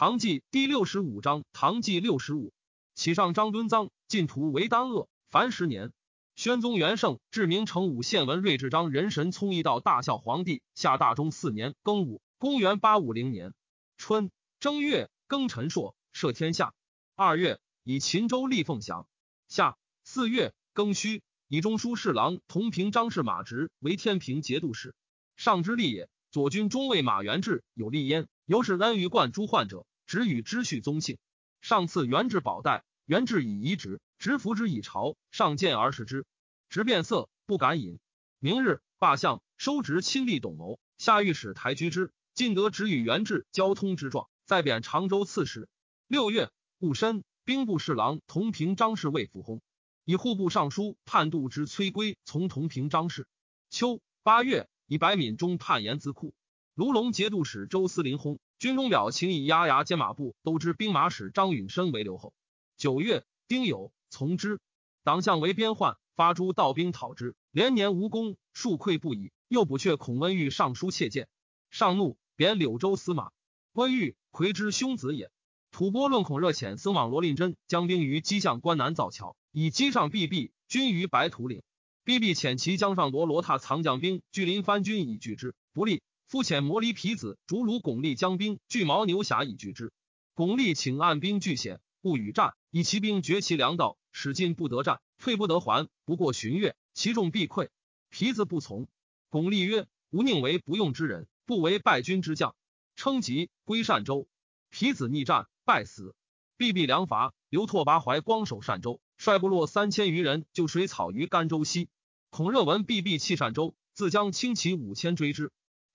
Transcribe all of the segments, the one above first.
唐纪第六十五章，唐纪六十五，启上张敦臧，晋图为丹鄂，凡十年。宣宗元圣至明成武献文睿智章人神聪义道大孝皇帝下大中四年庚午，公元八五零年春正月庚辰朔，赦天下。二月以秦州立凤翔。夏四月庚戌，以中书侍郎同平张氏马直为天平节度使。上之立也。左军中尉马元志有立焉，由是恩于冠诸患者，只与之序宗姓。上赐元志宝带，元志以遗职。执服之以朝，上见而视之，直变色，不敢饮。明日罢相，收执亲历董谋，下御史台居之。晋德只与元志交通之状，再贬常州刺史。六月戊申，兵部侍郎同平张氏未复薨，以户部尚书判度之崔圭从同平张氏。秋八月，以白敏中判盐资库。卢龙节度使周思林薨，军中表请以压牙监马步都知兵马使张允深为留后。九月丁酉。从之，党项为边患，发诸道兵讨之，连年无功，数溃不已。又补阙孔温玉上书切谏，上怒，贬柳州司马。温玉魁之兄子也。吐蕃论孔热遣僧往罗令真将兵于击向关南造桥，以击上避避军于白土岭。避避遣其将上夺罗踏藏将兵拒临番军以拒之，不利。复遣摩离皮子逐鲁巩立将兵拒牦牛峡以拒之。巩立请按兵拒险，不与战，以其兵绝其粮道。使进不得战，退不得还。不过旬月，其众必溃。皮子不从。巩立曰：“吾宁为不用之人，不为败军之将。”称疾归善州。皮子逆战，败死。必必良伐。刘拓跋怀光守善州，率部落三千余人就水草于甘州西。孔热闻必必弃善州，自将轻骑五千追之。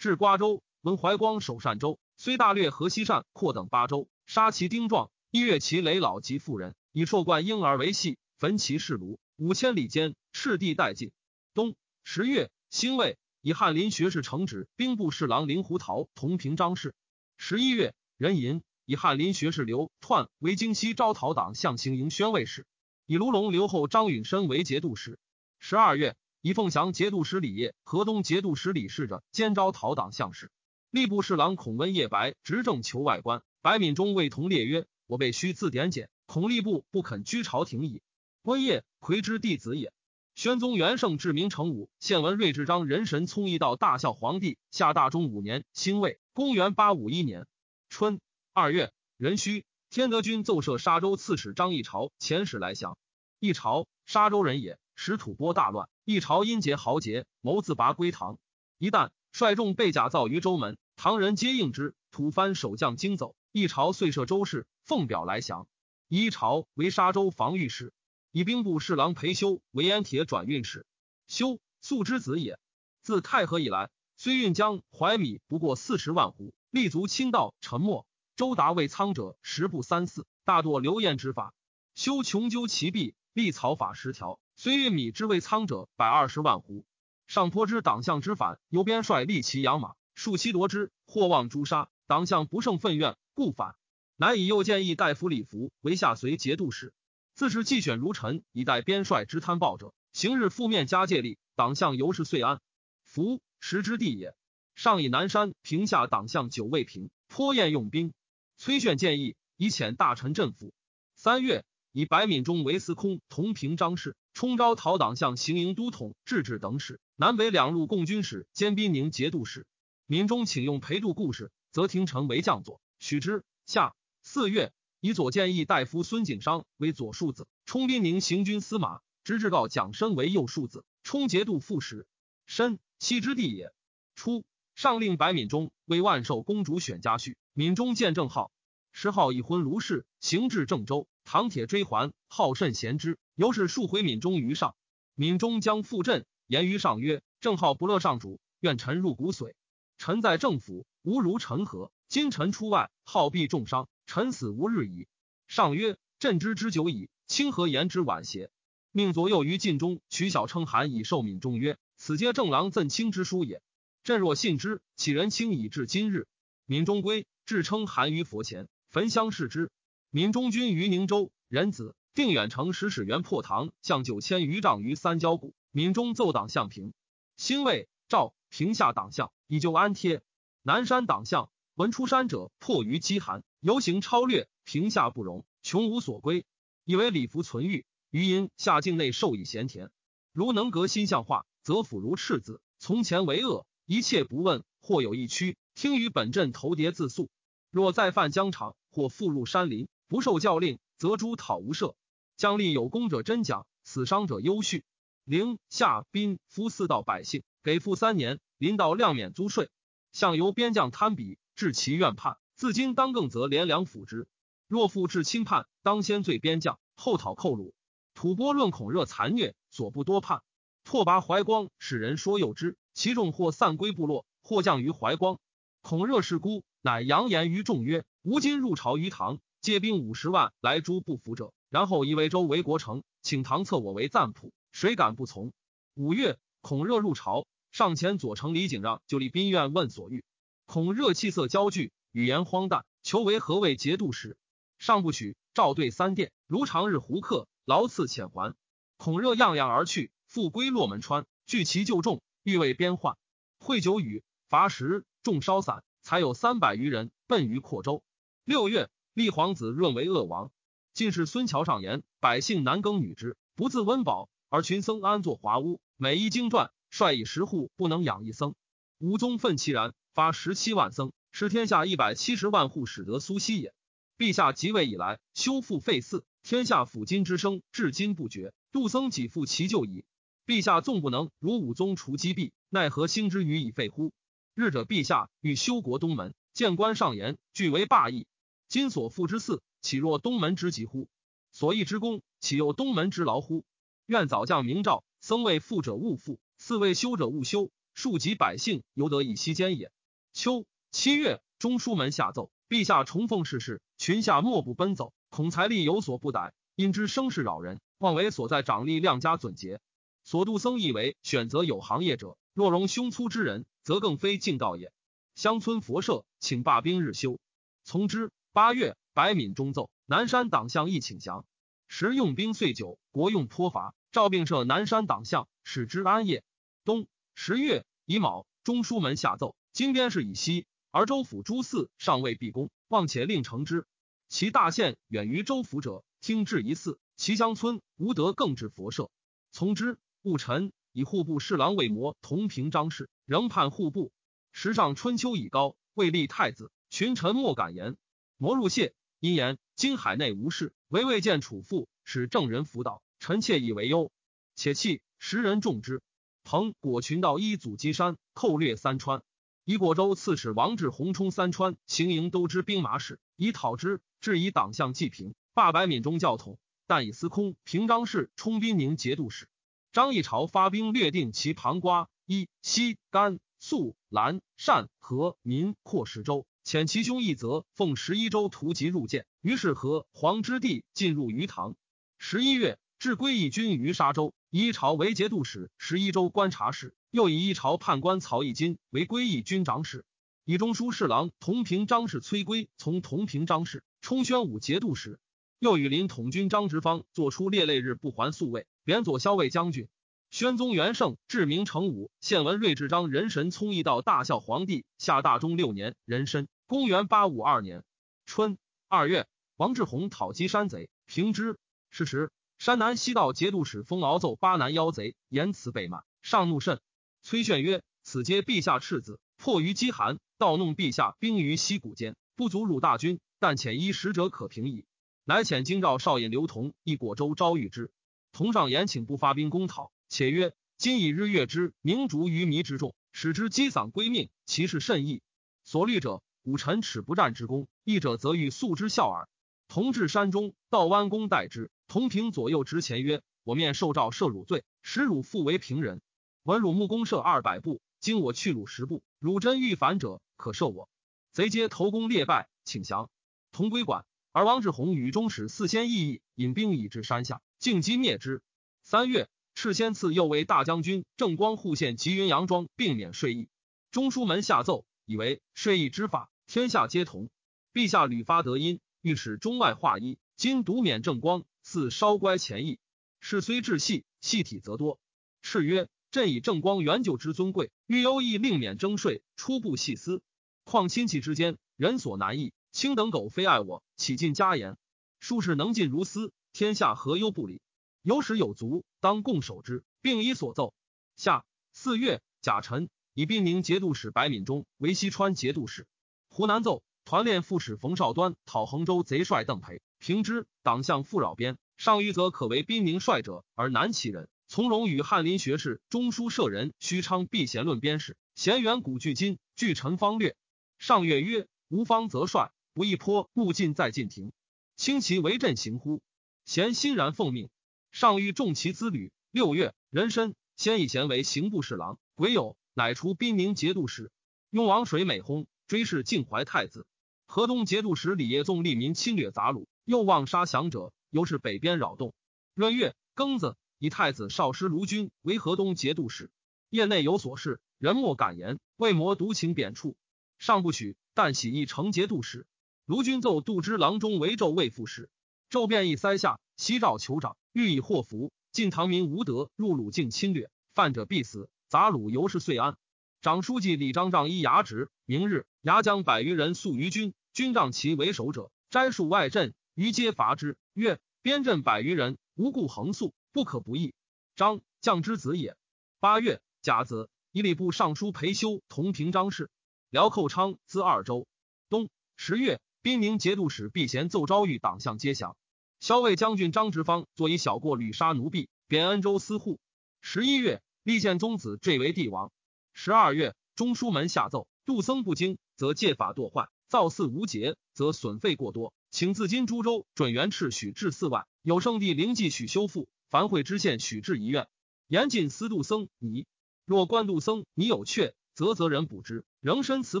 至瓜州，闻怀光守善州，虽大略河西善扩等八州，杀其丁壮，一月其累老及妇人。以硕冠婴儿为戏，焚其室庐五千里间，赤地殆尽。冬十月，辛未，以翰林学士承旨兵部侍郎林胡桃同平章事。十一月，壬寅，以翰林学士刘奂为京西招讨党项行营宣慰使，以卢龙留后张允深为节度使。十二月，以凤翔节度使李业、河东节度使李氏者兼招讨党相事。吏部侍郎孔温夜白执政求外官，白敏中为同列曰：“我辈须自点检。”孔吏部不肯居朝廷矣。温业魁之弟子也。宣宗元圣至明成武献文睿智章人神聪义道大孝皇帝下大中五年辛未，公元八五一年春二月壬戌，天德军奏设沙州刺史张议朝遣使来降。议朝沙州人也，使吐蕃大乱。一朝因结豪杰，谋自拔归唐。一旦率众被假造于州门，唐人皆应之。吐蕃守将惊走，一朝遂设州事，奉表来降。一朝为沙州防御使，以兵部侍郎裴修为安铁转运使。修素之子也。自太和以来，虽运江淮米不过四十万斛，立足清道，沉默。周达为仓者十不三四，大堕流言之法。修穷究其弊，立草法十条，虽运米之为仓者百二十万斛。上颇知党项之反，由边帅立其养马，数其夺之，或望诛杀。党项不胜愤怨，故反。乃以右建议大夫李福为下随节度使，自是既选如臣，以待边帅之贪暴者，行日覆面加戒力，党项由是遂安。福时之地也。上以南山平下党项久未平，颇厌用兵。崔炫建议以遣大臣镇抚。三月，以白敏中为司空，同平章事，冲招讨党项行营都统、制置等使，南北两路共军使兼宾宁节度使。敏中请用陪度故事，则廷臣为将佐，许之。下。四月，以左谏议大夫孙景商为左庶子，充兵宁行军司马；直至告蒋申为右庶子，充节度副使。申，西之地也。初，上令白敏中为万寿公主选家婿，敏中见正号。时号已婚卢氏，行至郑州，唐铁追还，好甚贤之，由是数回敏中于上。敏中将复镇，言于上曰：“正号不乐上主，愿臣入骨髓。臣在政府，无如臣何？今臣出外，好必重伤。”臣死无日矣。上曰：“朕知之久矣，清何言之晚邪？”命左右于晋中取小称函以受敏中曰：“此皆正郎赠卿之书也。朕若信之，岂人卿以至今日？”敏中归，至称韩于佛前，焚香视之。敏中君于宁州，仁子定远城使使元破唐，向九千余丈于三焦谷。敏中奏党项平，兴魏赵平下党项以救安贴。南山党项闻出山者，迫于饥寒。游行超略，平下不容，穷无所归，以为礼服存欲。余因下境内受以咸田，如能革心相化，则辅如赤子。从前为恶，一切不问。或有一区，听于本镇头牒自诉。若再犯疆场，或复入山林，不受教令，则诛讨无赦。将立有功者真奖，死伤者优恤。陵下宾夫四道百姓，给赋三年，临到量免租税。向由边将贪鄙，致其怨叛。自今当更则连良辅之。若复至轻叛，当先罪边将，后讨寇虏。吐蕃论孔热残虐，所不多叛。拓跋怀光使人说诱之，其众或散归部落，或降于怀光。孔热是孤，乃扬言于众曰：“吾今入朝于唐，借兵五十万来诛不服者，然后以为州为国城，请唐册我为赞普，谁敢不从？”五月，孔热入朝，上前左丞李景让就立宾院问所欲。孔热气色焦惧，语言荒诞，求为何谓节度使，上不许。召对三殿，如常日胡客。劳赐遣还，孔热样样而去，复归洛门川，聚其旧众，欲为边患。会酒雨，伐食，众烧散，才有三百余人，奔于阔州。六月，立皇子润为鄂王。进士孙桥上言：百姓男耕女织，不自温饱，而群僧安坐华屋，每一经传，率以十户不能养一僧。武宗愤其然，发十七万僧，使天下一百七十万户，使得苏西也。陛下即位以来，修复废寺。天下抚今之声至今不绝，杜僧几复其旧矣。陛下纵不能如武宗除积弊，奈何兴之于以废乎？日者陛下欲修国东门，见官上言，俱为霸义。今所复之嗣，岂若东门之急乎？所议之功，岂有东门之劳乎？愿早降明诏，僧为富者勿富，寺为修者勿修，庶及百姓犹得以息间也。秋七月，中书门下奏，陛下重奉世事，群下莫不奔走。孔财力有所不逮，因之声势扰人，妄为所在长吏量加准节。所度僧亦为选择有行业者，若容胸粗之人，则更非敬道也。乡村佛社，请罢兵日休。从之。八月，白敏中奏，南山党项亦请降。时用兵岁久，国用颇乏，诏并设南山党项，使之安业。冬十月乙卯，中书门下奏，今边事以西，而州府诸寺尚未毕功，望且令成之。其大县远于州府者，听至一寺；其乡村无得更置佛社。从之。戊辰，以户部侍郎为模同平张氏，仍判户部。时上春秋已高，未立太子，群臣莫敢言。摩入谢，因言今海内无事，唯未见楚父，使正人辅导，臣妾以为忧。且弃时人重之。彭果群道一祖击山，寇掠三川。以果州刺史王志宏冲三川，行营都知兵马使，以讨之。至以党项济平，罢白闽中教统，但以司空平章事充兵宁节度使。张议潮发兵略定其旁瓜、一、西、甘、肃、兰、善、和、民扩十州，遣其兄义则奉十一州图籍入见。于是和黄之地进入鱼塘。十一月，置归义军于沙州，以朝为节度使、十一州观察使，又以一朝判官曹义金为归义军长史。以中书侍郎同平章事崔圭从同平章事。充宣武节度使，又与林统军张直方作出列类日不还宿卫，贬左骁卫将军。宣宗元圣至明成武献文睿智章人神聪义道大孝皇帝下大中六年壬申，公元八五二年春二月，王志宏讨击山贼，平之。是时，山南西道节度使封敖奏巴南妖贼，言辞被骂，上怒甚。崔炫曰：“此皆陛下赤子，迫于饥寒，盗弄陛下兵于溪谷间，不足辱大军。”但遣一使者可平矣。乃遣京兆少尹刘同一果州招谕之。同上言请不发兵攻讨，且曰：今以日月之明烛于迷之众，使之积丧归命，其事甚异。所虑者，武臣耻不战之功；义者则欲速之效耳。同至山中，道弯弓待之。同平左右执前曰：我面受诏赦汝罪，使汝复为平人。闻汝木弓射二百步，今我去汝十步，汝真欲反者，可赦我。贼皆投弓列败，请降。同归馆，而王志宏与中使四千异议，引兵以至山下，进击灭之。三月，赤仙赐右为大将军，正光护县及云阳庄，并免税役。中书门下奏，以为税役之法，天下皆同。陛下屡发德音，欲使中外化一，今独免正光，似稍乖前意。事虽至细，细体则多。敕曰：朕以正光原就之尊贵，欲优亦令免征税，初步细思。况亲戚之间，人所难易。卿等苟非爱我，岂尽家言？术士能尽如斯，天下何忧不理？有始有足，当共守之，并以所奏。下四月，甲辰，以兵宁节度使白敏中为西川节度使。湖南奏团练副使冯绍端讨衡州贼帅邓培，平之党项复扰边。上谕则可为兵宁帅者，而难其人。从容与翰林学士、中书舍人虚昌避贤论边事，贤远古巨今，据陈方略。上月曰：吴方则帅，不亦颇？故进在晋庭，轻其为朕行乎？贤欣然奉命。上谕重其资旅。六月，壬申，先以贤为刑部侍郎，癸酉，乃除宾宁节度使。雍王水美薨，追谥晋怀太子。河东节度使李业纵利民侵略杂虏，又妄杀降者，由是北边扰动。闰月庚子，以太子少师卢君为河东节度使。业内有所事，人莫敢言，为谋独请贬黜。上不许，但喜议成节度使。卢君奏杜之郎中为纣卫副使。纣便议塞下，西诏酋长。欲以祸福，晋唐民无德，入鲁境侵略，犯者必死。杂鲁由是遂安。长书记李章仗一牙职，明日牙将百余人宿于军，军仗其为首者，摘戍外镇，于皆伐之。曰：边镇百余人，无故横宿，不可不义。张将之子也。八月甲子，以礼部尚书裴修同平章事。辽寇昌自二州。冬十月，兵宁节度使毕贤奏昭谕党项皆降。骁卫将军张直方作以小过屡杀奴婢，贬恩州司户。十一月，立宪宗子坠为帝王。十二月，中书门下奏：杜僧不精，则戒法堕坏；造寺无节，则损费过多。请自今株洲准元赤许至四万，有圣地灵迹许修复，凡会知县许至一院。严禁私杜僧尼。若官杜僧尼有阙，则责人补之，仍申辞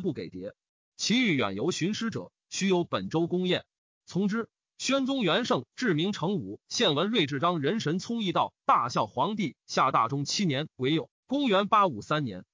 不给牒。其欲远游寻师者，须有本州公宴，从之。宣宗元圣至明成武献文睿智章人神聪义道大孝皇帝下大中七年癸酉，公元八五三年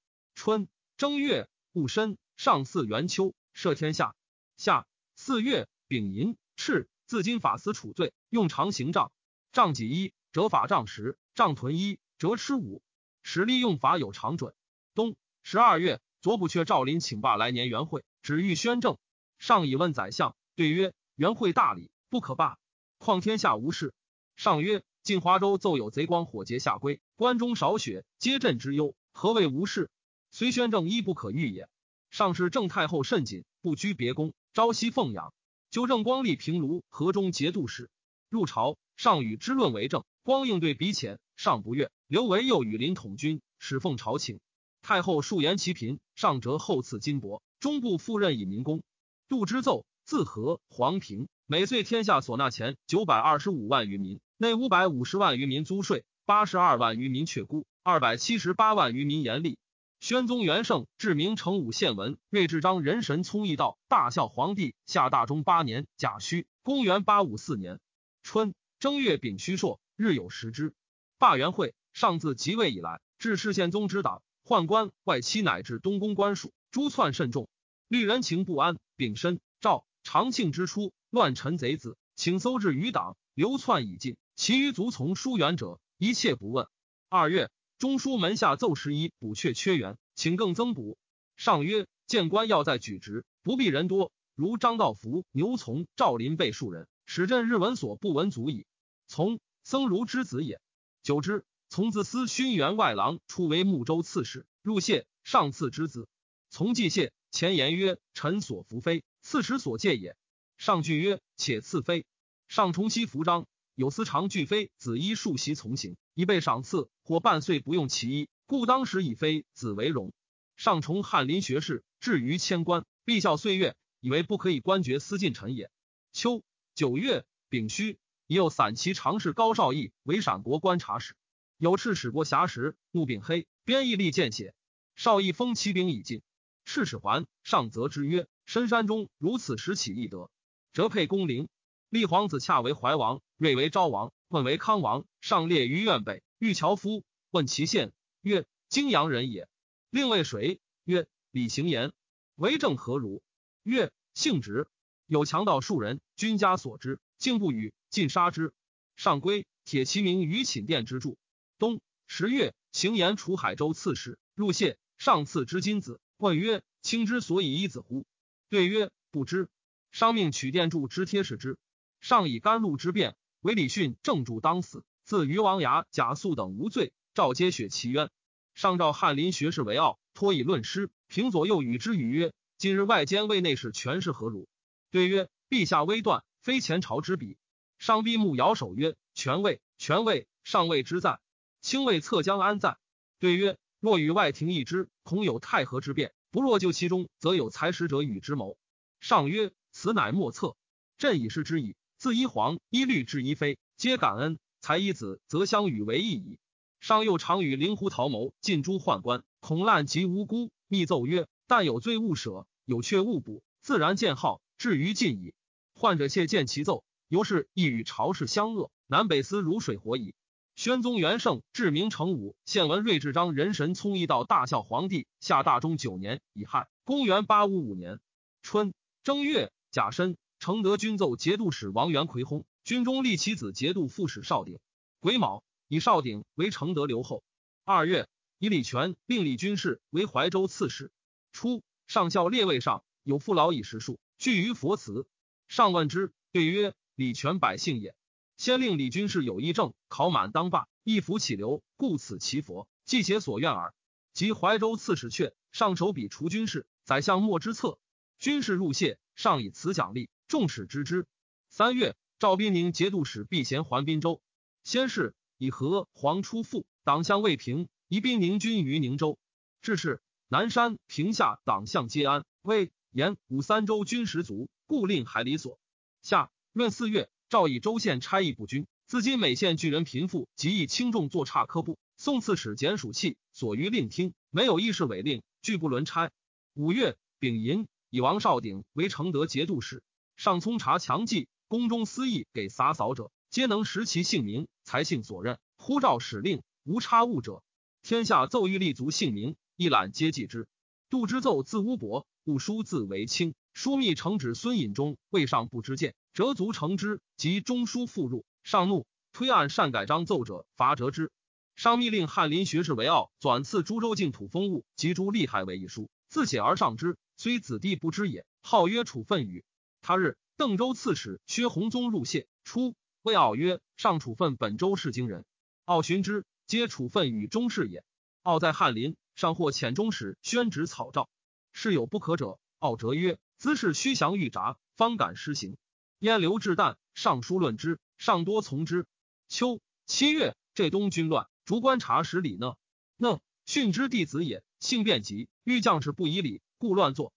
春正月戊申，上巳元秋，赦天下。夏四月丙寅，敕自今法司处罪，用长刑杖，杖几一，折法杖十，杖臀一，折尺五。使吏用法有常准。冬十二月，左补阙赵林请罢来年元会，旨欲宣政。上以问宰相，对曰：元会大礼。不可罢，况天下无事。上曰：晋华州奏有贼光火劫下归，关中少雪，皆朕之忧。何谓无事？虽宣政亦不可御也。上是郑太后甚谨，不居别宫，朝夕奉养。纠正光立平卢河中节度使，入朝，上与之论为政。光应对比浅，上不悦。刘维又与林统军，使奉朝请。太后数言其贫，上折后赐金帛，中部复任以民工。杜之奏，自和黄平。每岁天下所纳钱九百二十五万余民，内五百五十万余民租税，八十二万余民却孤，二百七十八万余民严厉。宣宗元圣至明成武献文睿智章人神聪义道大孝皇帝下大中八年甲戌，公元八五四年春正月丙戌朔，日有食之。罢元会，上自即位以来，至世宪宗之党，宦官外戚乃至东宫官属，诸篡甚众，虑人情不安。丙申，诏长庆之初。乱臣贼子，请搜至余党，流窜已尽。其余族从疏远者，一切不问。二月，中书门下奏十一补阙缺员，请更增补。上曰：谏官要在举职，不必人多，如张道福、牛从、赵林备数人，使朕日闻所不闻足矣。从僧孺之子也。久之，从自司勋员外郎出为睦州刺史，入谢上赐之子。从既谢，前言曰：臣所服非，刺史所戒也。上句曰：“且赐非。”上重熙服章，有司常拒妃子衣数袭从行，以备赏赐，或半岁不用其衣，故当时以非子为荣。上崇翰林学士，至于千官，必效岁月，以为不可以官爵私近臣也。秋九月丙戌，已有散骑常侍高绍义为陕国观察使，有赤使国侠时，怒丙黑，编义立见血。绍义封骑兵已尽，赤使还，上则之曰：“深山中如此时起义德。”折配公陵，立皇子恰为怀王，睿为昭王，问为康王。上列于苑北，遇樵夫，问其县，曰：泾阳人也。令谓谁？曰：李行言。为政何如？曰：性直。有强盗数人，君家所知，竟不与，尽杀之。上归，铁其名于寝殿之柱。冬十月，行言楚海州刺史，入谢，上赐之金子。问曰：卿之所以一子乎？对曰：不知。商命取殿柱之贴使之。上以甘露之变，为李训正主当死。自于王牙、贾肃等无罪，诏皆雪其冤。上诏翰林学士为傲，托以论师。平左右与之语曰：“今日外监卫内侍权势何如？”对曰：“陛下微断，非前朝之比。”上闭目摇手曰：“权位，权位，上位之在。卿位侧将安在？”对曰：“若与外廷议之，恐有太和之变；不若就其中，则有才识者与之谋。”上曰：“此乃莫测。朕已是之矣。自一皇一律至一妃，皆感恩。才一子，则相与为义矣。”上又常与灵狐桃谋，尽诛宦官，恐滥及无辜。密奏曰：“但有罪勿舍，有却勿补，自然见号，至于尽矣。”患者窃见其奏，由是亦与朝事相恶，南北思如水火矣。宣宗元圣至明成武献文睿智章人神聪义道大孝皇帝下大中九年乙亥，公元八五五年春正月甲申，承德军奏节度使王元奎薨，军中立其子节度副使少鼎。癸卯，以少鼎为承德留后。二月，以李全并李军事为怀州刺史。初，上校列位上有父老以实数，据于佛祠。上问之，对曰：“李全百姓也。”先令李军士有义政，考满当罢，一服起流，故此其佛，既其所愿耳。及怀州刺史阙，上手笔除军事，宰相莫之策。军事入谢，上以此奖励，众使知之。三月，赵宾宁节度使避贤还滨州。先是，以和黄出复，党项未平，移宾宁军于宁州。至是，南山、平下党项皆安。魏、延、武三州军十足，故令海里所。下闰四月。赵以州县差役不均，自今每县巨人贫富，极易轻重作差科部。宋刺史简属器，所余令听，没有议事违令，拒不轮差。五月丙寅，以王少鼎为承德节度使。上聪察强记，宫中私议给洒扫者，皆能识其姓名，才性所任。呼召使令，无差误者。天下奏议立足姓名，一览皆记之。杜之奏字乌伯，故书字为清。枢密承旨孙隐中未上不知见。折足成之，及中书复入，上怒，推案擅改章奏者，罚折之。上密令翰林学士为傲，转赐诸州净土封物及诸利害为一书，自写而上之，虽子弟不知也。号曰处分语。他日，邓州刺史薛弘宗入谢，初谓傲曰：“上处分本州市京人。”傲寻之，皆处分与中士也。傲在翰林，上或遣中使宣旨草诏，事有不可者，傲折曰：“兹事虚详欲札，方敢施行。”燕刘志旦上书论之，上多从之。秋七月，浙东军乱，逐观察使李讷，讷训之弟子也，性变急，欲将士不以礼，故乱作。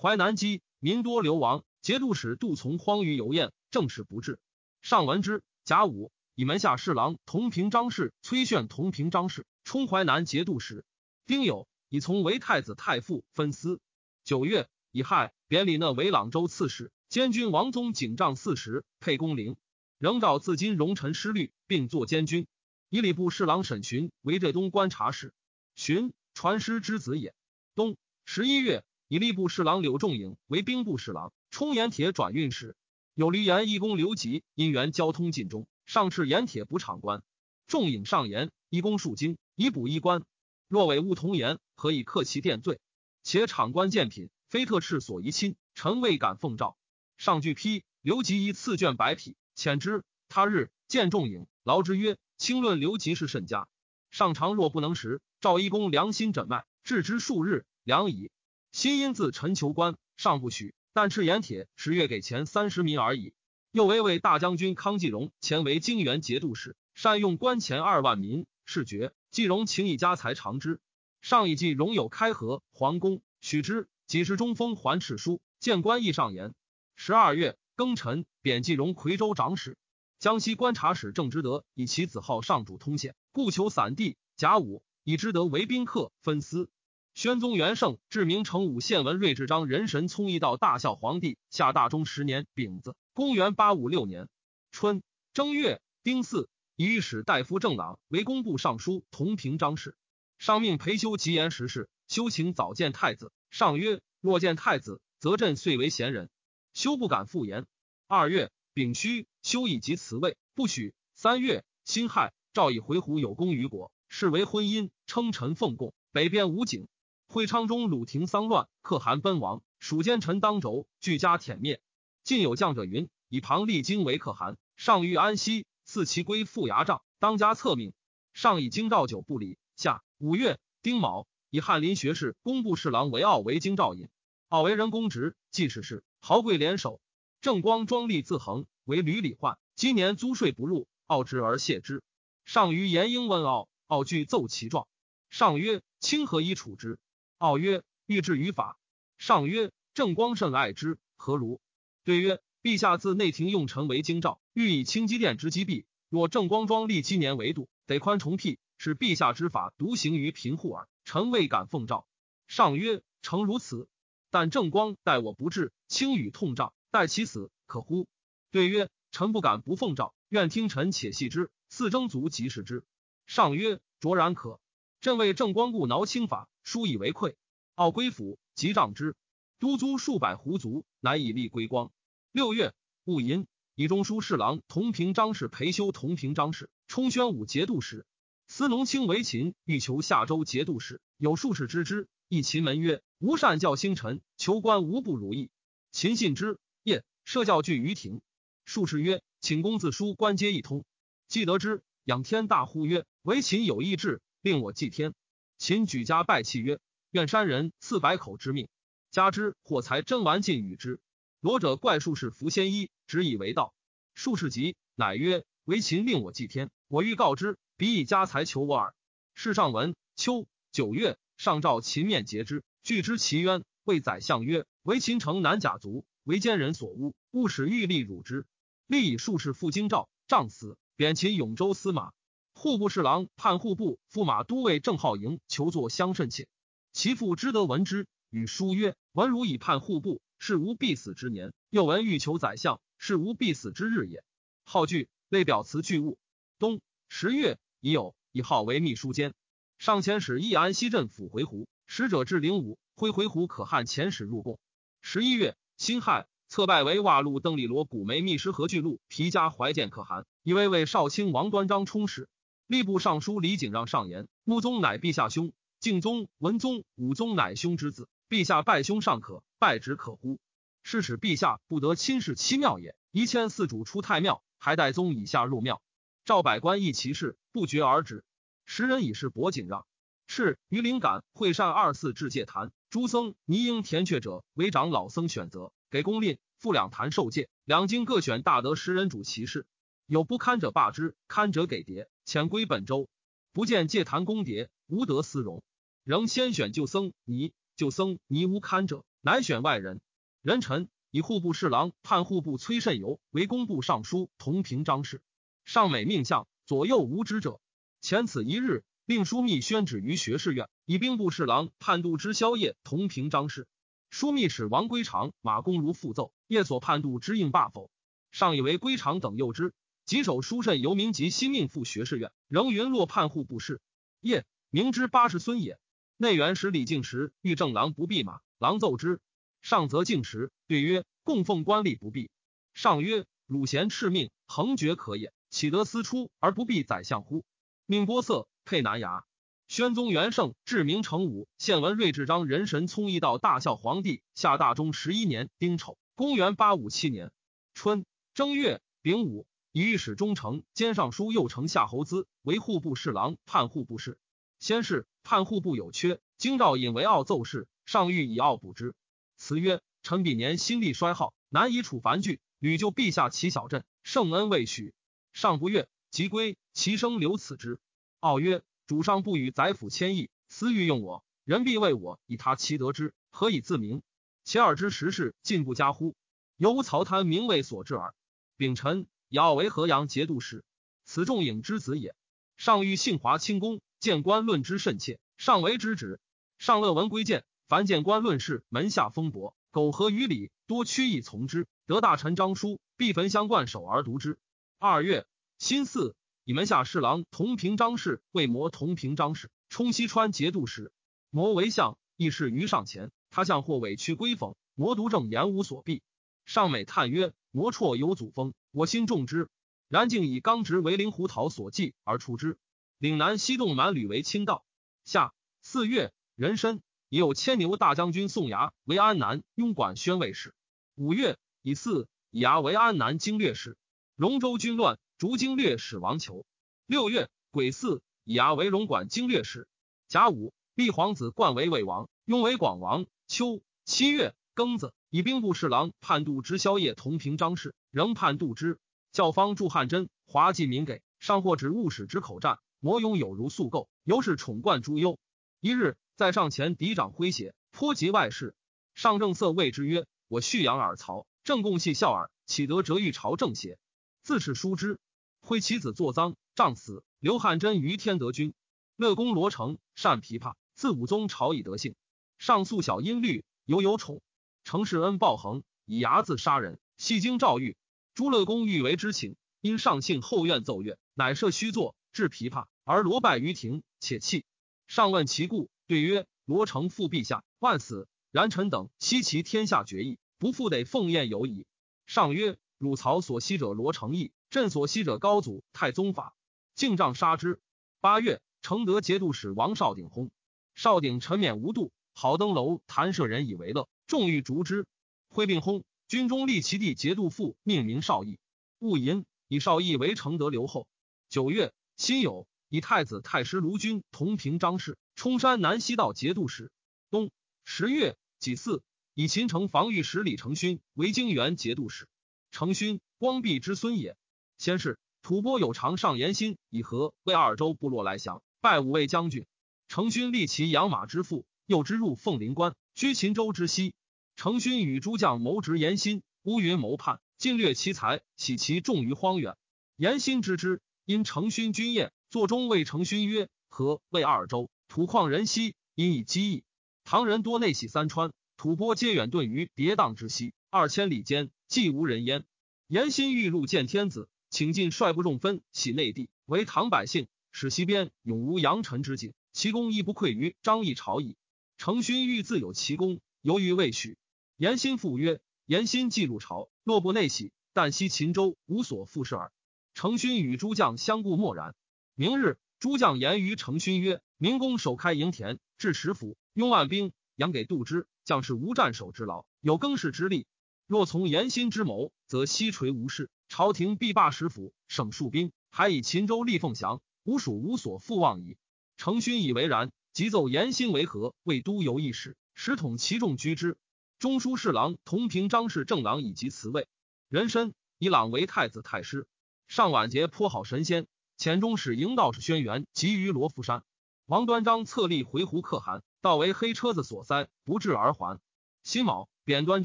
淮南饥，民多流亡，节度使杜从荒于游宴，政事不治。上闻之，甲午，以门下侍郎同平章事崔炫同平章事充淮南节度使。丁酉，以从为太子太傅，分司。九月，以亥，贬李讷为朗州刺史。监军王宗景丈四十，配公陵，仍召自今荣臣失律，并作监军。以礼部侍郎沈寻为浙东观察使，寻传师之子也。冬十一月，以吏部侍郎柳仲颖为兵部侍郎，充盐铁转运使。有闾阎义公刘吉因缘交通尽中，上敕盐铁补场官。仲颖上言，一公数经以补衣官。若违物同言，何以克其殿罪？且场官见品，非特敕所宜亲，臣未敢奉诏。上具批刘吉一赐卷白匹，遣之。他日见仲颖，劳之曰：“轻论刘吉是甚佳。”上常若不能食，赵一公良心诊脉，治之数日，良矣。新因自陈求官，上不许，但赤盐铁，十月给钱三十民而已。又为为大将军康继荣前为泾原节度使，善用官钱二万民，是爵。继荣请以家财偿之。上以继荣有开河皇宫，许之。几时中封还敕书，见官亦上言。十二月庚辰，贬冀荣夔州长史。江西观察使郑之德以其子号上主通县，故求散地。甲午，以之德为宾客，分司。宣宗元圣至明成武献文睿智章人神聪义道大孝皇帝下大中十年丙子，公元八五六年春正月丁巳，以御史大夫郑朗为工部尚书同平章事。上命裴修吉言时事，修请早见太子。上曰：若见太子，则朕遂为贤人。休不敢复言。二月丙戌，休以及辞位，不许。三月辛亥，诏以回鹘有功于国，视为婚姻，称臣奉贡。北边武警，会昌中鲁廷丧乱，可汗奔亡，蜀奸臣当轴，俱家殄灭。晋有将者云：以庞历经为可汗，上欲安息，赐其归复牙帐，当家策命。上以京兆久不理。下五月丁卯，以翰林学士、工部侍郎为傲为京兆尹。傲为人公职，记事事，豪贵联手。正光庄立自衡，为屡礼患。今年租税不入，傲之而谢之。上于严英问傲，傲具奏其状。上曰：“清何以处之？”傲曰：“欲治于法。”上曰：“正光甚爱之，何如？”对曰：“陛下自内廷用臣为京兆，欲以清机殿之积弊。若正光庄立七年为度，得宽重辟，使陛下之法独行于贫户耳。臣未敢奉诏。”上曰：“诚如此。但正光待我不至，轻与痛杖。”待其死，可乎？对曰：“臣不敢不奉诏，愿听臣且细之。四征卒即视之。”上曰：“卓然可。”朕为正光故挠轻法，书以为愧。傲归府，即杖之。都租数百胡卒，难以立归光。六月，戊寅，以中书侍郎同平章事裴修同平章事，充宣武节度使。司农卿为秦，欲求下州节度使，有术士知之。一秦门曰：“吾善教星辰，求官无不如意。”秦信之。夜设教具于庭，术士曰：“请公自书官皆一通。”既得之，仰天大呼曰：“唯秦有意志，令我祭天。”秦举家拜泣曰：“愿山人赐百口之命，加之或才真玩尽与之。”罗者怪术士伏先衣，执以为道。术士急，乃曰：“唯秦令我祭天，我欲告之，彼以家财求我耳。”世上闻秋九月，上诏秦面诘之，据知其冤，谓宰相曰：“唯秦城南甲族。”为奸人所诬，勿使欲立辱之。立以术士赴京兆，杖死，贬秦永州司马、户部侍郎、判户部驸马都尉郑浩营求作相甚切。其父知得闻之，与书曰：“文如以判户部，是无必死之年；又闻欲求宰相，是无必死之日也。”号惧，类表辞具物。冬十月已有，以号为秘书监。上前使义安西镇抚回鹘，使者至灵武，挥回鹘可汗遣使入贡。十一月。辛亥，策拜为瓦禄邓利罗古梅密师何巨禄皮加怀见可汗，以为为少卿王端章充使。吏部尚书李景让上言：穆宗乃陛下兄，敬宗、文宗、武宗乃兄之子，陛下拜兄尚可，拜侄可乎？是使陛下不得亲视其庙也。一迁四主出太庙，还待宗以下入庙。赵百官议其事，不决而止。时人以是博景让。是于灵感会善二四至戒坛。诸僧尼应填阙者为长老僧选择，给公令复两坛受戒，两经各选大德十人主其事。有不堪者罢之，堪者给牒，遣归本州。不见戒坛公牒，无得私容。仍先选旧僧尼，旧僧尼无堪者，乃选外人。人臣以户部侍郎、判户部崔慎游为工部尚书同平章事。上美命相，左右无知者。前此一日。令枢密宣旨于学士院，以兵部侍郎判度之宵夜同平章事。枢密使王归长、马公如复奏，夜所判度之应罢否？上以为归长等诱之，棘手书慎由民及新命赴学士院，仍云落判户不事。夜明知八十孙也。内园使李敬时欲正郎不避马，郎奏之。上则敬时对曰：“供奉官吏不避。”上曰：“鲁贤敕命，恒绝可也，岂得私出而不避宰相乎？”命波色。配南衙，宣宗元圣至明成武献文睿智章人神聪一道大孝皇帝下大中十一年丁丑，公元八五七年春正月丙午，以御史中丞兼尚书右丞夏侯资为户部侍郎、判户部事。先是判户部有缺，京兆引为傲奏事，上谕以傲补之。辞曰：“臣比年心力衰耗，难以处繁剧，屡救陛下其小镇，圣恩未许。上不悦，即归。其生留此之。”傲曰：“主上不与宰府谦议，私欲用我，人必为我以他其得之，何以自明？其二之时事，进不加乎？犹无曹贪名位所致耳。秉臣以傲为河阳节度使，此仲颖之子也。上欲幸华清宫，见官论之甚切，上为之止。上乐闻归谏，凡见官论事，门下风薄，苟合于礼，多屈意从之。得大臣张书，必焚香冠首而读之。二月辛巳。”以门下侍郎同平章事为摩同平章事，充西川节度使。摩为相，议事于上前。他相或委屈归讽，摩独正言无所避。上美叹曰：“摩绰有祖风，我心重之。然竟以刚直为灵狐桃所忌而出之。岭南西洞蛮吕为清道。下四月壬申，已有牵牛大将军宋牙为安南拥管宣慰使。五月乙巳，以牙为安南经略使。龙州军乱，逐经略使王求。六月，癸巳，以牙为龙管经略使。甲午，立皇子冠为魏王，雍为广王。秋七月庚子，以兵部侍郎判度之宵夜同平章事，仍判度之。教方祝汉真，华记民给，上或指务使之口战，摩勇有如素垢，尤是宠冠诸优。一日，在上前嫡长诙谐，颇及外事。上正色谓之曰：“我蓄养耳曹，正共系笑耳，岂得折欲朝政邪？”自是书之。挥其子作赃，杖死。刘汉真于天德军。乐公罗成善琵琶，自武宗朝以德性。上素小音律，犹有宠。程世恩暴横，以牙子杀人。戏经诏狱。朱乐公欲为之请，因上幸后院奏乐，乃设虚作，置琵琶，而罗败于庭，且泣。上问其故，对曰：“罗成复陛下，万死。然臣等悉其天下决议，不复得奉宴有矣。”上曰：“汝曹所惜者罗成义，朕所惜者高祖太宗法，敬杖杀之。”八月，承德节度使王少鼎薨。少鼎沉湎无度，好登楼弹射人以为乐，众欲逐之。挥并轰。军中立其弟节度父，命名少义。戊寅，以少义为承德留后。九月，辛酉，以太子太师卢军同平章事，冲山南西道节度使。冬十月己巳，以秦城防御使李承勋为京原节度使。承勋，光弼之孙也。先是，吐蕃有常上言心以和为二州部落来降，拜五位将军。承勋立其养马之父，又之入凤林关，居秦州之西。成勋与诸将谋执严心，乌云谋叛，尽掠其财，喜其众于荒原。严心知之，因成勋军宴，座中谓成勋曰：“何为二州土旷人稀，因以积邑。唐人多内徙三川，吐蕃皆远遁于别荡之西，二千里间，既无人焉。严心欲入见天子，请进率部众分徙内地，为唐百姓，使西边永无扬尘之景，其功亦不愧于张翼朝矣。成勋欲自有其功，犹豫未许。”严心复曰：“严心既入朝，若不内喜，但惜秦州无所复事耳。”成勋与诸将相顾默然。明日，诸将言于成勋曰：“明公首开营田，置石府，拥万兵，养给度之，将士无战守之劳，有更事之力。若从严心之谋，则西垂无事，朝廷必罢石府，省戍兵，还以秦州立凤翔，吾属无所复望矣。”成勋以为然，即奏严心为和，为都邮一使，使统其众居之。中书侍郎同平章事正郎以及辞位，人参以朗为太子太师。上晚节颇好神仙，遣中使迎道士轩辕集于罗浮山。王端章策立回鹘可汗，道为黑车子所塞，不至而还。辛卯，贬端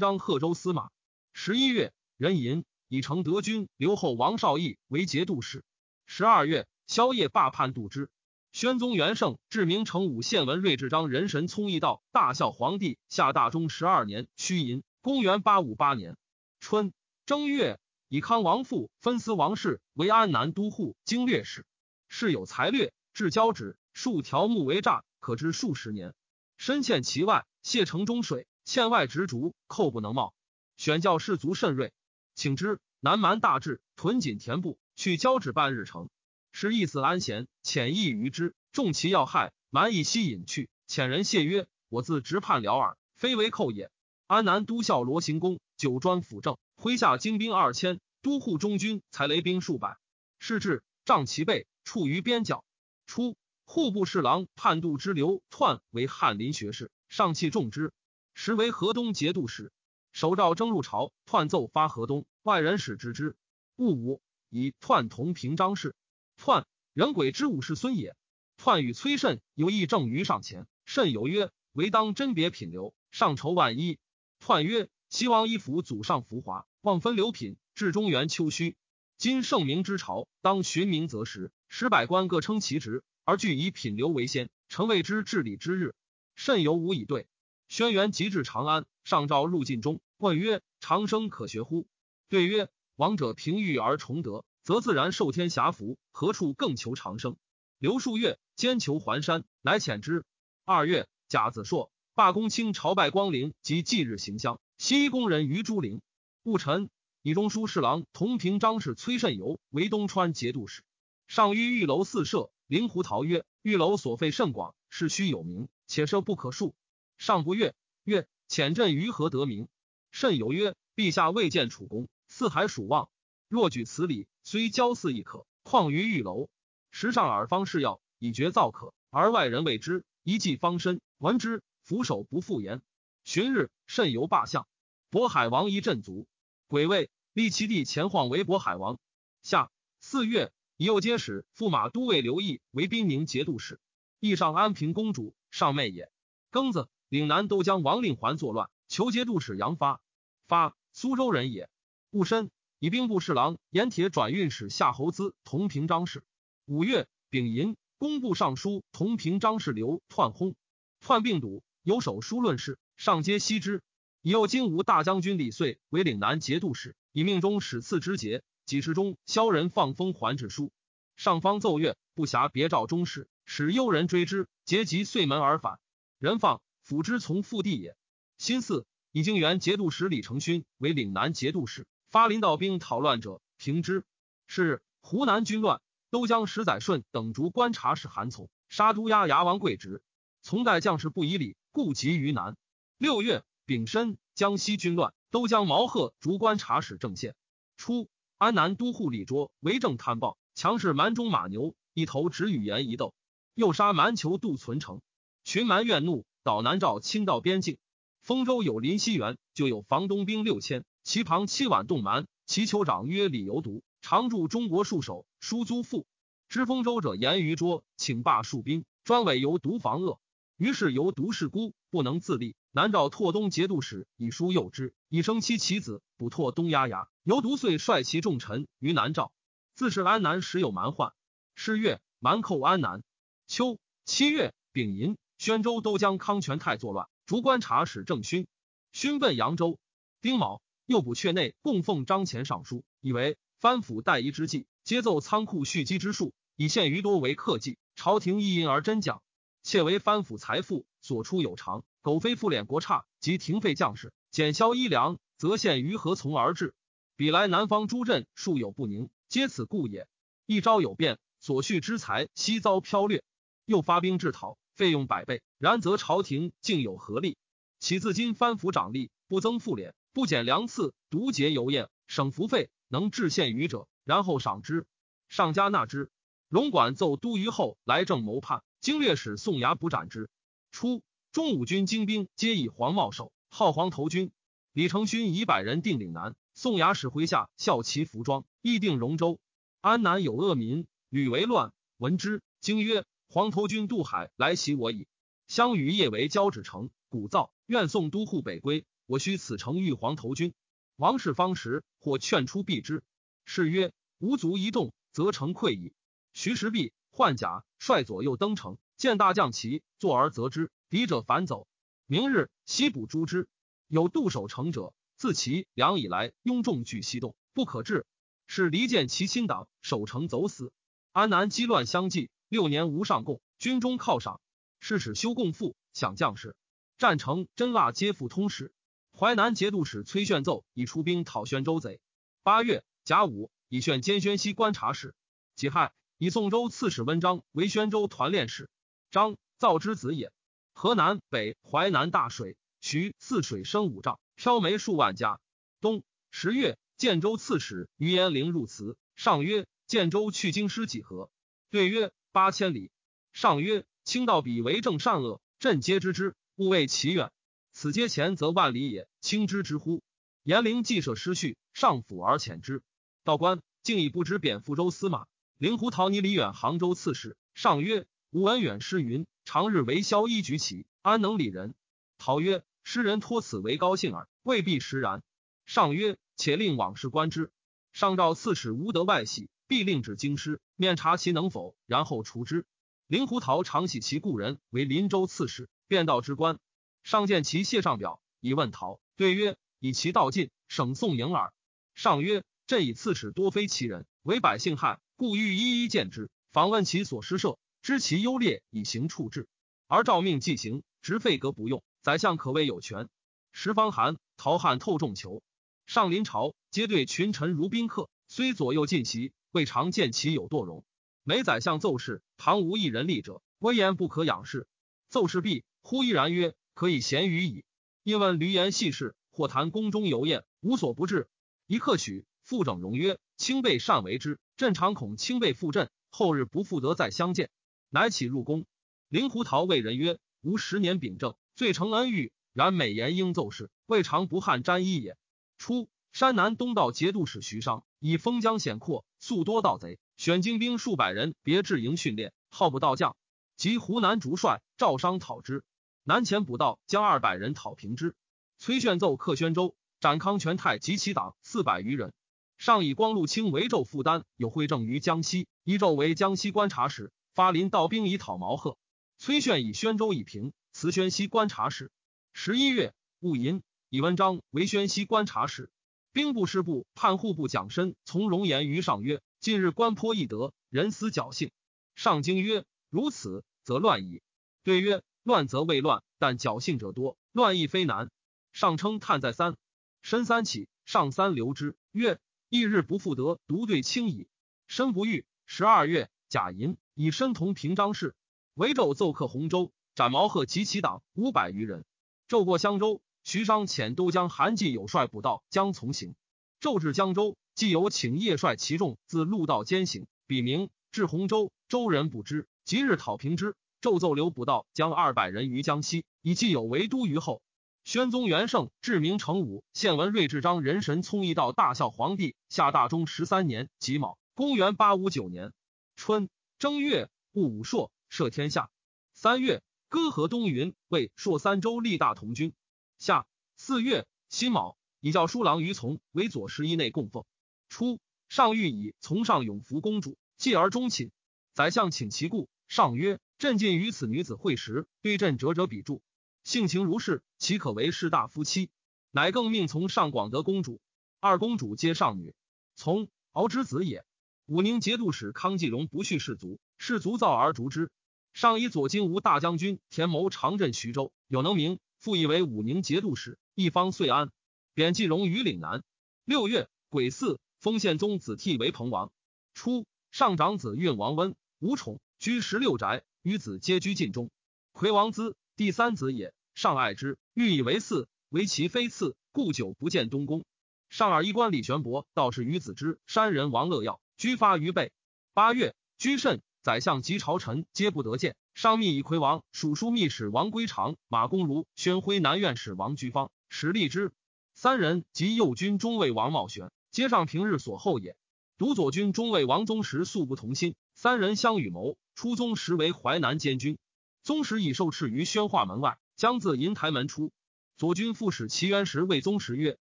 章贺州司马。十一月，壬寅，以成德军留后王少义为节度使。十二月，宵夜罢叛度之。宣宗元圣至明成武献文睿智章人神聪义道大孝皇帝下大中十二年虚寅，公元八五八年春正月，以康王父分司王氏为安南都护经略使，事有才略，至交趾数条木为栅，可知数十年。深陷其外，谢城中水，堑外执竹，寇不能冒。选教士卒甚锐，请之南蛮大治，屯锦田部，去交趾半日程。是意思安闲，遣意于之，重其要害，蛮以息隐去。遣人谢曰：“我自直叛辽耳，非为寇也。”安南都校罗行公九专辅政，麾下精兵二千，都护中军才雷兵数百。是至，仗其背，处于边角。初，户部侍郎判度之流篡为翰林学士，上器重之，时为河东节度使。首诏征入朝，篡奏发河东，外人使知之。戊午，以篡同平章事。篡人鬼之武士孙也。篡与崔慎有议正于上前，慎有曰：“唯当甄别品流，上筹万一。”篡曰：“齐王依服祖上浮华，望分流品，至中原丘墟。今圣明之朝，当循明择实，使百官各称其职，而据以品流为先，诚谓之治理之日。”慎有无以对。轩辕即至长安，上诏入晋中，问曰：“长生可学乎？”对曰：“王者平欲而崇德。”则自然受天遐福，何处更求长生？刘数月，兼求还山，乃遣之。二月，甲子朔，罢公卿朝拜光陵及祭日行香，西宫人于朱陵。戊辰，以中书侍郎同平章事崔慎游为东川节度使。上于玉楼四舍，灵狐陶曰：“玉楼所费甚广，事须有名，且设不可数。”上不悦，曰：“遣朕于何得名？”慎有曰：“陛下未见楚公。”四海属望。若举此礼，虽交似亦可，况于玉楼。时上耳方是药，以绝燥渴，而外人谓之一计方深。闻之，俯首不复言。旬日，甚游罢相。渤海王一镇卒，癸未，立其弟前晃为渤海王。下四月，以右接使驸马都尉刘毅为兵宁节度使。义上安平公主上妹也。庚子，岭南都将王令环作乱，求节度使杨发。发，苏州人也。戊申。以兵部侍郎盐铁转运使夏侯资同平章事。五月丙寅，工部尚书同平章事刘篡轰，篡病笃，有手书论事，上皆悉之。以右金吾大将军李遂为岭南节度使，以命中使赐之节。几时中，萧人放风还治书，上方奏乐，不暇别召中士，使幽人追之，节即遂门而返。人放辅之从复地也。新四，以经原节度使李承勋为岭南节度使。发临道兵讨乱者，平之。是湖南军乱，都将石载顺等逐观察使韩从，杀都押牙王贵直。从代将士不以礼，故及于南。六月丙申，江西军乱，都将毛贺逐观察使郑宪。初，安南都护李卓为政贪暴，强势蛮中马牛，一头直与言一斗，又杀蛮酋杜存成。群蛮怨怒，导南诏侵到边境。丰州有林西元，就有防东兵六千。其旁七碗洞蛮，其酋长曰李由独，常驻中国戍守，书租赋。知丰州者言于卓，请罢戍兵，专委由独防恶。于是由独是孤，不能自立。南诏拓东节度使以书诱之，以生其其子，补拓东押牙。由独遂率其重臣于南诏。自是安南时有蛮患。是月，蛮寇安南。秋七月丙寅，宣州都将康全泰作乱，逐观察使郑勋，勋奔扬州。丁卯。又补阙内供奉张前尚书，以为藩府待移之计，皆奏仓库蓄积之术，以献于多为克计。朝廷亦因而真讲，窃为藩府财富所出有常，苟非复敛国差及停废将士，减销衣粮，则献于何从而至？彼来南方诸镇数有不宁，皆此故也。一朝有变，所蓄之财悉遭剽掠，又发兵制讨，费用百倍，然则朝廷竟有何利？岂自今藩府掌吏，不增复敛？不减粮赐，独节油宴，省服费，能致县余者，然后赏之，上加纳之。龙管奏都虞后来政谋叛，经略使宋牙不斩之。初，中武军精兵皆以黄帽首，号黄头军。李承勋以百人定岭南，宋牙使麾下效其服装，议定荣州。安南有恶民，屡为乱，闻之，惊曰：“黄头军渡海来袭我矣。”相与夜为交趾城，鼓噪，愿送都护北归。我须此城玉皇投军，王氏方时或劝出避之。是曰：无足一动，则成溃矣。徐时弼换甲，率左右登城，见大将旗，坐而责之。敌者反走。明日西捕诛之。有杜守城者，自其梁以来，拥众俱西动，不可治。是离间其亲党，守城走死。安南积乱相继，六年无上贡，军中犒赏。是使修贡赋，享将士。战城真腊皆复通史。淮南节度使崔炫奏以出兵讨宣州贼。八月甲午，以炫兼宣西观察使。己亥，以宋州刺史温章为宣州团练使。张造之子也。河南北淮南大水，徐泗水深五丈，漂煤数万家。冬十月，建州刺史于延龄入祠，上曰：“建州去京师几何？”对曰：“八千里。”上曰：“卿道彼为政善恶，朕皆知之，勿谓其远。”此皆前则万里也，轻之之乎？严陵既舍失序，上府而遣之。道官竟已不知贬福州司马。灵狐陶尼李远杭州刺史。上曰：吾闻远诗云：长日为萧衣举起，安能理人？陶曰：诗人托此为高兴耳，未必实然。上曰：且令往事观之。上诏刺史无得外喜，必令至京师，面察其能否，然后除之。灵狐陶常喜其故人为林州刺史，便道之官。上见其谢上表，以问陶，对曰：“以其道尽，省宋迎耳。”上曰：“朕以刺史多非其人，为百姓害，故欲一一见之，访问其所施设，知其优劣，以行处置。而诏命既行，执废革不用，宰相可谓有权。”时方寒，陶汉透众囚。上临朝，皆对群臣如宾客，虽左右进席，未尝见其有堕容。每宰相奏事，堂无一人立者，威严不可仰视。奏事毕，忽依然曰。可以闲于矣。因问闾言细事，或谈宫中游宴，无所不至。一刻许，复整容曰：“卿辈善为之，朕常恐卿辈复朕，后日不复得再相见。”乃起入宫。令狐桃谓人曰：“吾十年秉政，罪成恩遇，然美言应奏事，未尝不汉沾衣也。”初，山南东道节度使徐商以封疆险阔，素多盗贼，选精兵数百人，别置营训练，号不到将。及湖南竹帅赵商讨之，南前捕道将二百人讨平之。崔炫奏克宣州，斩康全泰及其党四百余人。上以光禄卿为胄负担，有会政于江西，一胄为江西观察使，发临道兵以讨毛贺。崔炫以宣州以平，辞宣西观察使。十一月，戊寅，以文章为宣西观察使。兵部师部判户部蒋申从容言于上曰：“近日官颇易得，人思侥幸。”上惊曰：“如此，则乱矣。”对曰：“乱则未乱，但侥幸者多，乱亦非难。”上称叹在三，申三起，上三留之，曰：“一日不复得独对卿矣。”申不遇。十二月，甲寅，以申同平章事。为纣奏克洪州，斩毛贺及其党五百余人。纣过襄州，徐商遣都将韩继有率捕道将从行。纣至江州，既有请叶率其众自陆道兼行，笔名至洪州，州人不知。即日讨平之。纣奏刘捕道将二百人于江西，以既有为都于后。宣宗元圣至明成武献文睿智章人神聪义道大孝皇帝下大中十三年己卯，公元八五九年春正月戊午朔赦天下。三月割河东云为朔三州立大同军。夏四月辛卯，以教书郎于从为左十一内供奉。初，上谕以从上永福公主，继而终寝。宰相请其故，上曰：“朕近于此女子会时，对朕折折笔注。”性情如是，岂可为士大夫妻？乃更命从上广德公主。二公主皆上女，从敖之子也。武宁节度使康继荣不恤士卒，士卒造而逐之。上以左金吾大将军田谋长镇徐州，有能名，复以为武宁节度使。一方遂安，贬继荣于岭南。六月癸巳，封宪宗子替为彭王。初，上长子运王温无宠，居十六宅，与子皆居晋中。魁王资。第三子也，上爱之，欲以为嗣，为其非嗣，故久不见东宫。上二衣冠李玄伯，道士于子之山人王乐耀，居发于备。八月，居慎，宰相及朝臣皆不得见。上密以魁王蜀书密使王归长、马公如、宣徽南院使王居方使立之。三人及右军中尉王茂玄，皆上平日所厚也。独左军中尉王宗实素不同心，三人相与谋，出宗时为淮南监军。宗时已受斥于宣化门外，将自银台门出。左军副使齐元时谓宗时曰：“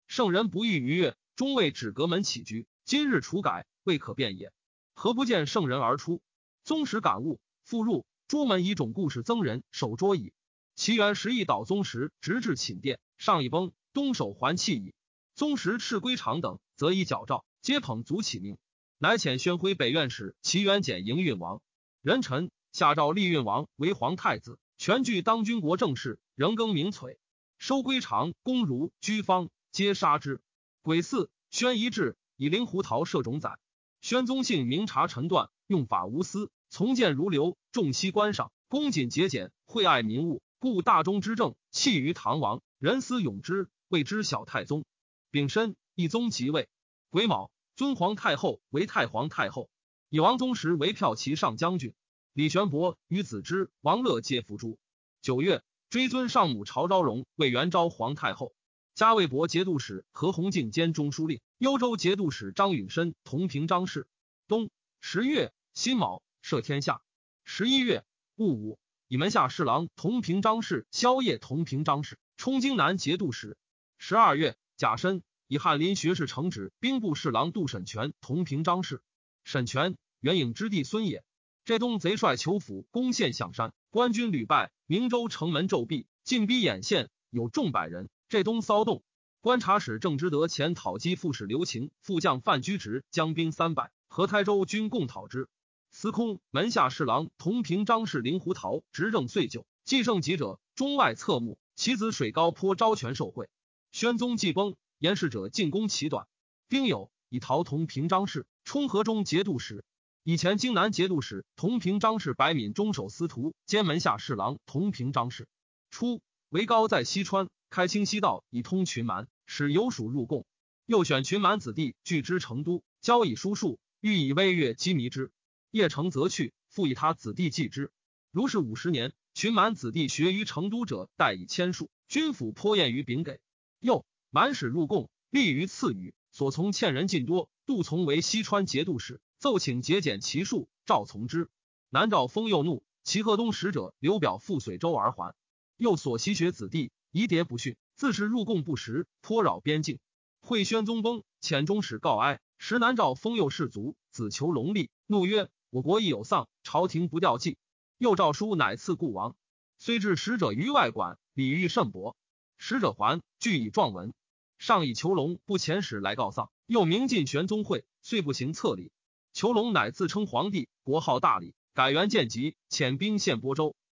圣人不欲逾越，终未止阁门起居。今日除改，未可变也。何不见圣人而出？”宗时感悟，复入朱门以种故事增人，守桌矣。齐元时亦导宗时，直至寝殿，上一崩，东守还弃矣。宗时赤归长等，则以矫诏，皆捧足起命，乃遣宣徽北院使齐元简迎运王人臣。下诏立运王为皇太子，全据当军国政事，仍更名璀。收归长、公如、居方，皆杀之。癸巳，宣仪志以灵狐桃摄种宰。宣宗姓明察臣断，用法无私，从谏如流，重熙观赏，恭谨节俭，惠爱民物，故大中之政弃于唐王，人思永之，谓之小太宗。丙申，一宗即位。癸卯，尊皇太后为太皇太后，以王宗实为骠骑上将军。李玄伯与子之、王乐皆伏诛。九月，追尊上母朝昭容为元昭皇太后。加魏博节度使何弘敬兼中书令，幽州节度使张允深同平章事。冬十月辛卯，赦天下。十一月戊午，以门下侍郎同平章事萧夜同平章事，充京南节度使。十二月甲申，以翰林学士承旨兵部侍郎杜审权同平章事。沈权，元颖之弟孙也。这东贼帅裘府攻陷象山，官军屡败，明州城门骤闭，进逼眼线，有众百人。这东骚动，观察使郑之德前讨击副使刘晴、副将范居直将兵三百，和台州军共讨之。司空门下侍郎同平张氏灵狐桃执政岁久，继胜己者中外侧目。其子水高颇招权受贿。宣宗既崩，言事者进攻其短。丁酉，以陶同平章事充河中节度使。以前京南节度使同平章事白敏中守司徒兼门下侍郎同平章事。初，为高在西川开清西道以通群蛮，使有属入贡。又选群蛮子弟聚之成都，交以书数，欲以威越击迷之。业成则去，复以他子弟继之。如是五十年，群蛮子弟学于成都者，待以千数。军府颇厌于丙给。又满使入贡，立于赐予，所从欠人尽多。杜从为西川节度使，奏请节俭其数，赵从之。南诏封又怒，齐河东使者刘表赴随州而还。又所习学子弟，疑迭不逊，自是入贡不实，颇扰边境。会宣宗崩，遣中使告哀。时南诏封右士卒，子求隆立，怒曰：“我国亦有丧，朝廷不吊祭。”又诏书乃赐故王。虽至使者于外馆，礼遇甚薄。使者还，具以状文。上以囚龙不遣使来告丧，又明晋玄宗会，遂不行册礼。囚龙乃自称皇帝，国号大理，改元建吉，遣兵陷播州。